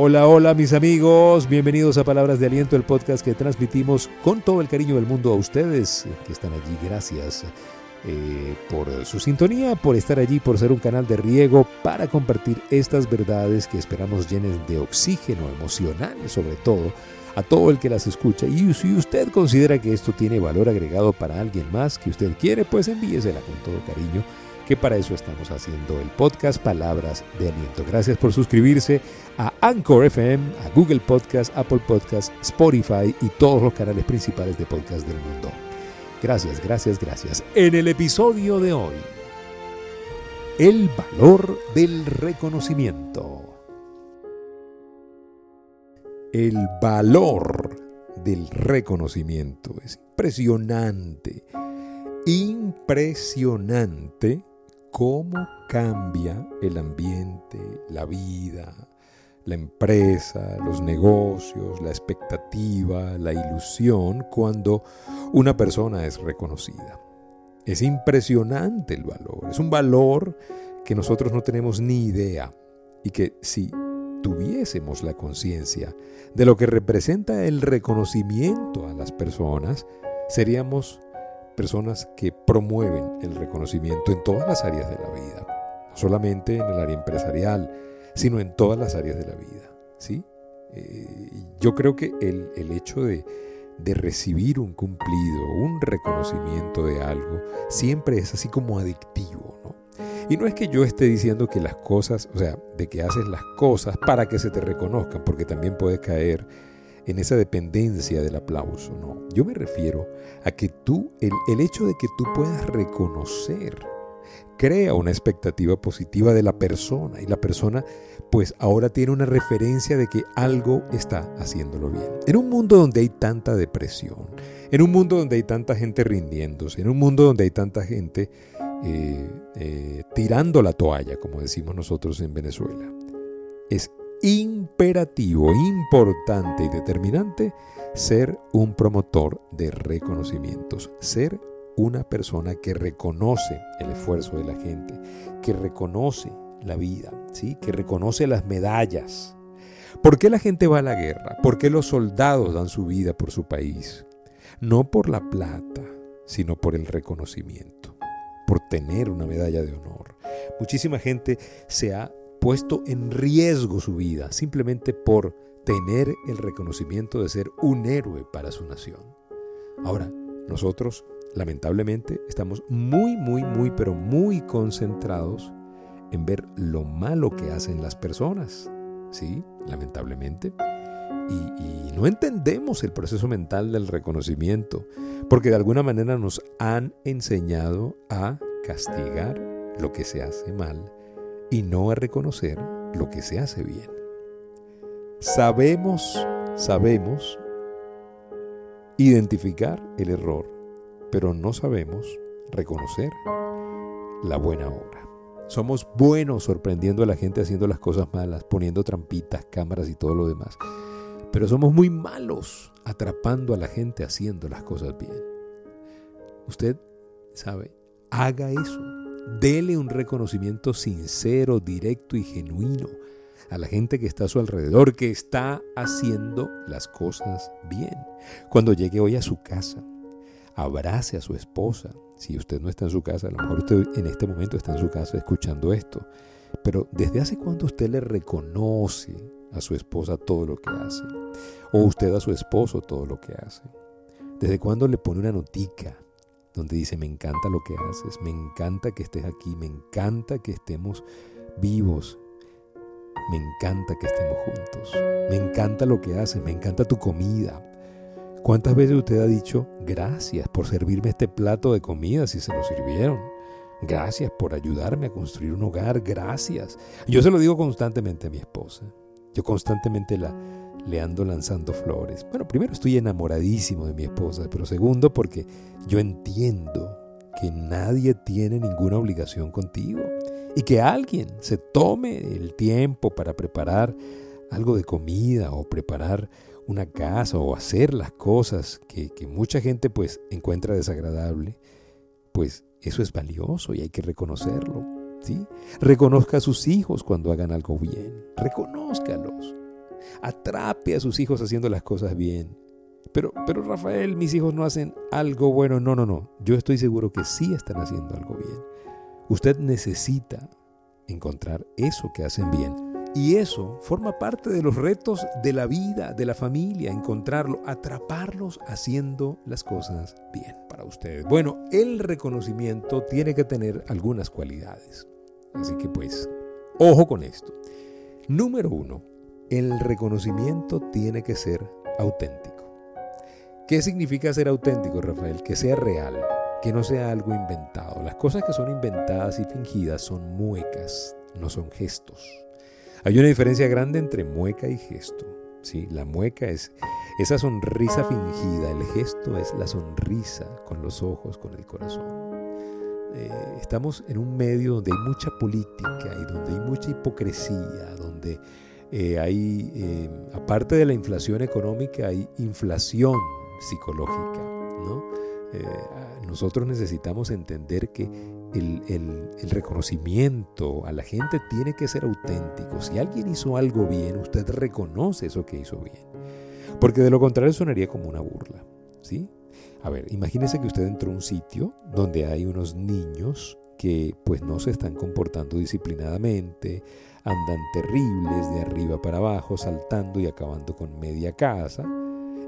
Hola, hola mis amigos, bienvenidos a Palabras de Aliento, el podcast que transmitimos con todo el cariño del mundo a ustedes que están allí. Gracias eh, por su sintonía, por estar allí, por ser un canal de riego para compartir estas verdades que esperamos llenen de oxígeno emocional sobre todo a todo el que las escucha. Y si usted considera que esto tiene valor agregado para alguien más que usted quiere, pues envíesela con todo cariño que para eso estamos haciendo el podcast Palabras de Aliento. Gracias por suscribirse a Anchor FM, a Google Podcast, Apple Podcast, Spotify y todos los canales principales de podcast del mundo. Gracias, gracias, gracias. En el episodio de hoy, el valor del reconocimiento. El valor del reconocimiento es impresionante, impresionante cómo cambia el ambiente, la vida, la empresa, los negocios, la expectativa, la ilusión cuando una persona es reconocida. Es impresionante el valor, es un valor que nosotros no tenemos ni idea y que si tuviésemos la conciencia de lo que representa el reconocimiento a las personas, seríamos personas que promueven el reconocimiento en todas las áreas de la vida, no solamente en el área empresarial, sino en todas las áreas de la vida. ¿sí? Eh, yo creo que el, el hecho de, de recibir un cumplido, un reconocimiento de algo, siempre es así como adictivo, ¿no? Y no es que yo esté diciendo que las cosas, o sea, de que haces las cosas para que se te reconozcan, porque también puede caer en esa dependencia del aplauso, no. Yo me refiero a que tú, el, hecho de que tú puedas reconocer, crea una expectativa positiva de la persona y la persona pues ahora tiene una referencia de que algo está haciéndolo bien. En un mundo donde hay tanta depresión, en un mundo donde hay tanta gente rindiéndose, en un mundo donde hay tanta gente eh, eh, tirando la toalla, como decimos nosotros en Venezuela, es imperativo, importante y determinante ser un promotor de reconocimientos, ser una persona que reconoce el esfuerzo de la gente, que reconoce la vida, ¿sí? que reconoce las medallas. ¿Por qué la gente va a la guerra? ¿Por qué los soldados dan su vida por su país? No por la plata, sino por el reconocimiento, por tener una medalla de honor. Muchísima gente se ha puesto en riesgo su vida simplemente por tener el reconocimiento de ser un héroe para su nación. Ahora, nosotros lamentablemente estamos muy, muy, muy, pero muy concentrados en ver lo malo que hacen las personas, ¿sí? Lamentablemente. Y, y, no entendemos el proceso mental del reconocimiento, porque de alguna manera nos han enseñado a castigar lo que se hace mal y no a reconocer lo que se hace bien. Sabemos, sabemos identificar el error, pero no sabemos reconocer la buena obra. Somos buenos sorprendiendo a la gente haciendo las cosas malas, poniendo trampitas, cámaras y todo lo demás. Pero somos muy malos atrapando a la gente haciendo las cosas bien. Usted sabe, haga eso. Dele un reconocimiento sincero, directo y genuino a la gente que está a su alrededor, que está haciendo las cosas bien. Cuando llegue hoy a su casa, abrace a su esposa. Si usted no está en su casa, a lo mejor usted en este momento está en su casa escuchando esto. Pero ¿desde hace cuándo usted le reconoce a su esposa todo lo que hace? O usted a su esposo todo lo que hace. ¿Desde cuándo le pone una notica donde dice, me encanta lo que haces, me encanta que estés aquí, me encanta que estemos vivos, me encanta que estemos juntos, me encanta lo que haces, me encanta tu comida, ¿Cuántas veces usted ha dicho gracias por servirme este plato de comida si se lo sirvieron? Gracias por ayudarme a construir un hogar, gracias. Yo se lo digo constantemente a mi esposa. Yo constantemente la, le ando lanzando flores. Bueno, primero estoy enamoradísimo de mi esposa, pero segundo porque yo entiendo que nadie tiene ninguna obligación contigo y que alguien se tome el tiempo para preparar algo de comida o preparar una casa o hacer las cosas que, mucha gente pues encuentra desagradable, pues eso es valioso y hay que reconocerlo. ¿sí? Reconozca a sus hijos cuando hagan algo bien, reconózcalos. Atrape a sus hijos haciendo las cosas bien. Pero, pero Rafael, mis hijos no hacen algo bueno. No, no, no. Yo estoy seguro que sí están haciendo algo bien. Usted necesita encontrar eso que hacen bien. Y eso forma parte de los retos de la vida, de la familia, encontrarlo, atraparlos haciendo las cosas bien para ustedes. Bueno, el reconocimiento tiene que tener algunas cualidades. Así que pues, ojo con esto. Número uno, el reconocimiento tiene que ser auténtico. ¿Qué significa ser auténtico, Rafael? Que sea real, que no sea algo inventado. Las cosas que son inventadas y fingidas son muecas, no son gestos. Hay una diferencia grande entre mueca y gesto. ¿sí? La mueca es esa sonrisa fingida, el gesto es la sonrisa con los ojos, con el corazón. Eh, estamos en un medio donde hay mucha política y donde hay mucha hipocresía, donde eh, hay, eh, aparte de la inflación económica, hay inflación psicológica. ¿no? Eh, nosotros necesitamos entender que el, reconocimiento a la gente tiene que ser auténtico. Si alguien hizo algo bien, usted reconoce eso que hizo bien. Porque de lo contrario sonaría como una burla. ¿sí? A ver, imagínese que usted entró a un sitio donde hay unos niños que pues no se están comportando disciplinadamente, andan terribles de arriba para abajo, saltando y acabando con media casa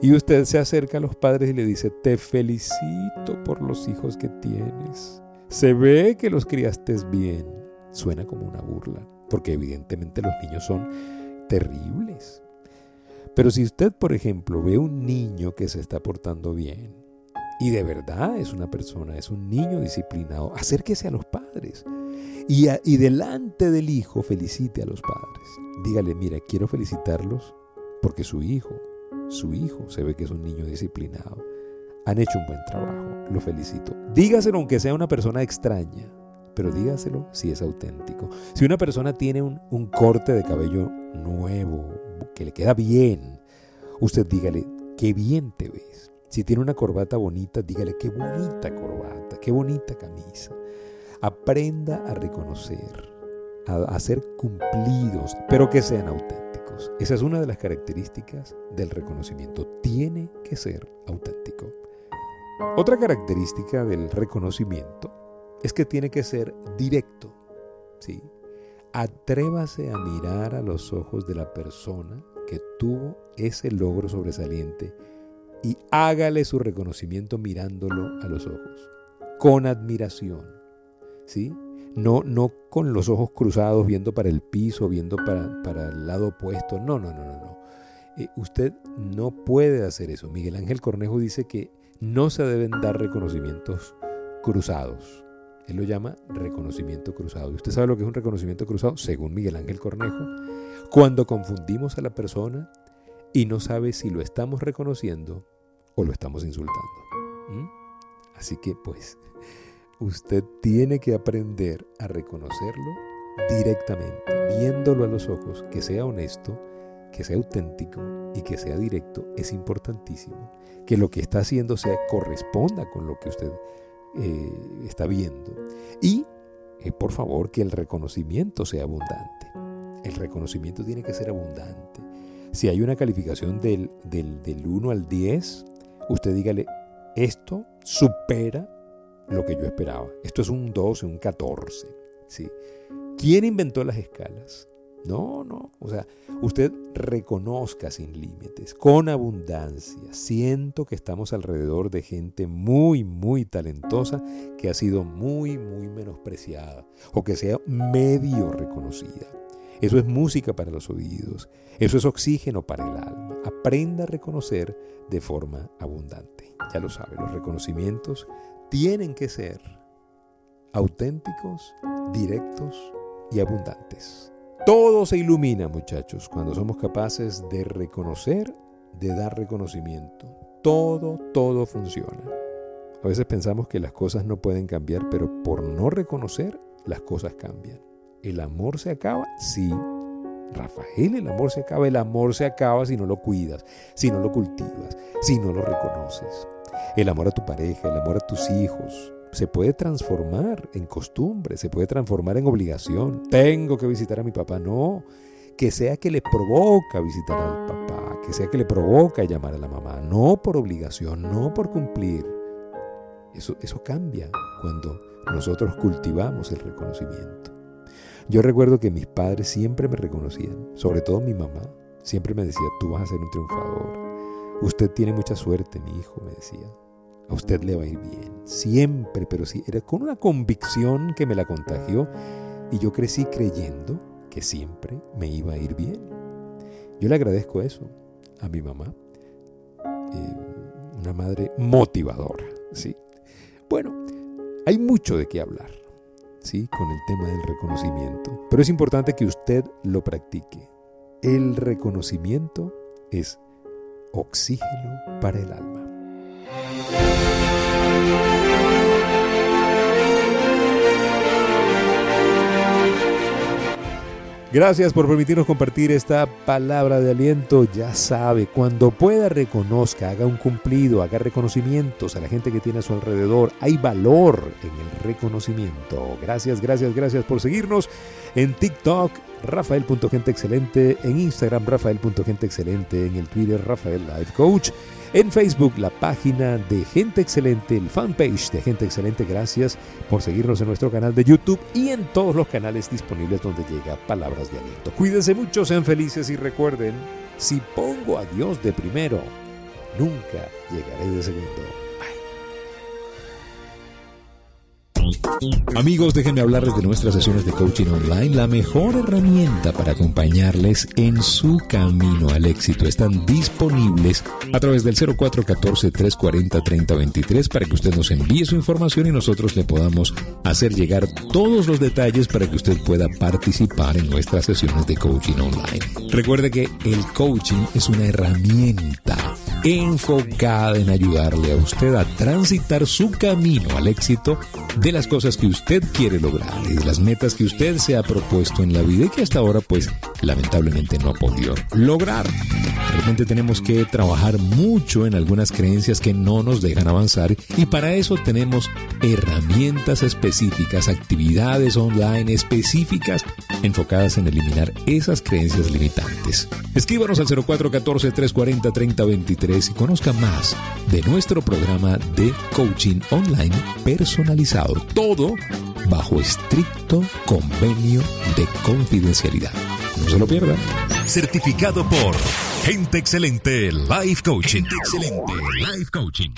y usted se acerca a los padres y le dice, te felicito por los hijos que tienes. Se ve que los criaste bien. Suena como una burla, porque evidentemente los niños son terribles. Pero si usted, por ejemplo, ve un niño que se está portando bien, y de verdad es una persona, es un niño disciplinado, acérquese a los padres. Y, delante del hijo felicite a los padres. Dígale, mira, quiero felicitarlos porque su hijo su hijo se ve que es un niño disciplinado. Han hecho un buen trabajo, lo felicito. Dígaselo aunque sea una persona extraña, pero dígaselo si es auténtico. Si una persona tiene un, un corte de cabello nuevo, que le queda bien, usted dígale, qué bien te ves. Si tiene una corbata bonita, dígale, qué bonita corbata, qué bonita camisa. Aprenda a reconocer, a, ser cumplidos, pero que sean auténticos. Esa es una de las características del reconocimiento. Tiene que ser auténtico. Otra característica del reconocimiento es que tiene que ser directo. ¿sí? Atrévase a mirar a los ojos de la persona que tuvo ese logro sobresaliente y hágale su reconocimiento mirándolo a los ojos, con admiración. ¿sí? No, no con los ojos cruzados viendo para el piso, viendo para, el lado opuesto. No, no, no, no. no. Eh, usted no puede hacer eso. Miguel Ángel Cornejo dice que no se deben dar reconocimientos cruzados. Él lo llama reconocimiento cruzado. ¿Y usted sabe lo que es un reconocimiento cruzado? Según Miguel Ángel Cornejo, cuando confundimos a la persona y no sabe si lo estamos reconociendo o lo estamos insultando. ¿Mm? Así que pues usted tiene que aprender a reconocerlo directamente, viéndolo a los ojos, que sea honesto, que sea auténtico y que sea directo, es importantísimo. Que lo que está haciendo sea corresponda con lo que usted eh, está viendo. Y, eh, por favor, que el reconocimiento sea abundante. El reconocimiento tiene que ser abundante. Si hay una calificación del, del, del 1 al 10, usted dígale, esto supera lo que yo esperaba. Esto es un 12, un 14. ¿sí? ¿Quién inventó las escalas? No, no. O sea, usted reconozca sin límites, con abundancia. Siento que estamos alrededor de gente muy, muy talentosa que ha sido muy, muy menospreciada o que sea medio reconocida. Eso es música para los oídos. Eso es oxígeno para el alma. Aprenda a reconocer de forma abundante. Ya lo sabe, los reconocimientos tienen que ser auténticos, directos y abundantes. Todo se ilumina, muchachos, cuando somos capaces de reconocer, de dar reconocimiento. Todo, todo funciona. A veces pensamos que las cosas no pueden cambiar, pero por no reconocer, las cosas cambian. ¿El amor se acaba? Sí. Rafael, el amor se acaba. El amor se acaba si no lo cuidas, si no lo cultivas, si no lo reconoces. El amor a tu pareja, el amor a tus hijos, se puede transformar en costumbre, se puede transformar en obligación. Tengo que visitar a mi papá. No, que sea que le provoca visitar al papá, que sea que le provoca llamar a la mamá, no por obligación, no por cumplir. Eso, eso cambia cuando nosotros cultivamos el reconocimiento. Yo recuerdo que mis padres siempre me reconocían, sobre todo mi mamá, siempre me decía, tú vas a ser un triunfador, usted tiene mucha suerte, mi hijo, me decía, a usted le va a ir bien, siempre, pero sí, era con una convicción que me la contagió y yo crecí creyendo que siempre me iba a ir bien. Yo le agradezco eso a mi mamá, eh, una madre motivadora, ¿sí? Bueno, hay mucho de qué hablar, ¿sí? Con el tema del reconocimiento, pero es importante que usted lo practique. El reconocimiento es oxígeno para el alma. Gracias por permitirnos compartir esta palabra de aliento. Ya sabe, cuando pueda reconozca, haga un cumplido, haga reconocimientos a la gente que tiene a su alrededor. Hay valor en el reconocimiento. Gracias, gracias, gracias por seguirnos en TikTok, Rafael.genteexcelente, en Instagram, Rafael.genteexcelente, en el Twitter, Rafael Life Coach. En Facebook, la página de Gente Excelente, el fanpage de Gente Excelente. Gracias por seguirnos en nuestro canal de YouTube y en todos los canales disponibles donde llega Palabras de Aliento. Cuídense mucho, sean felices y recuerden, si pongo a Dios de primero, nunca llegaré de segundo. Amigos, déjenme hablarles de nuestras sesiones de coaching online, la mejor herramienta para acompañarles en su camino al éxito. Están disponibles a través del 0414-340-3023 para que usted nos envíe su información y nosotros le podamos hacer llegar todos los detalles para que usted pueda participar en nuestras sesiones de coaching online. Recuerde que el coaching es una herramienta enfocada en ayudarle a usted a transitar su camino al éxito de las cosas que usted quiere lograr y de las metas que usted se ha propuesto en la vida y que hasta ahora pues lamentablemente no ha podido lograr. Realmente tenemos que trabajar mucho en algunas creencias que no nos dejan avanzar y para eso tenemos herramientas específicas, actividades online específicas enfocadas en eliminar esas creencias limitantes. Escríbanos al 0414-340-3023 y conozca más de nuestro programa de coaching online personalizado. Todo bajo estricto convenio de confidencialidad. No se lo pierdan. Certificado por Gente Excelente Life Coaching. Gente Excelente Life Coaching.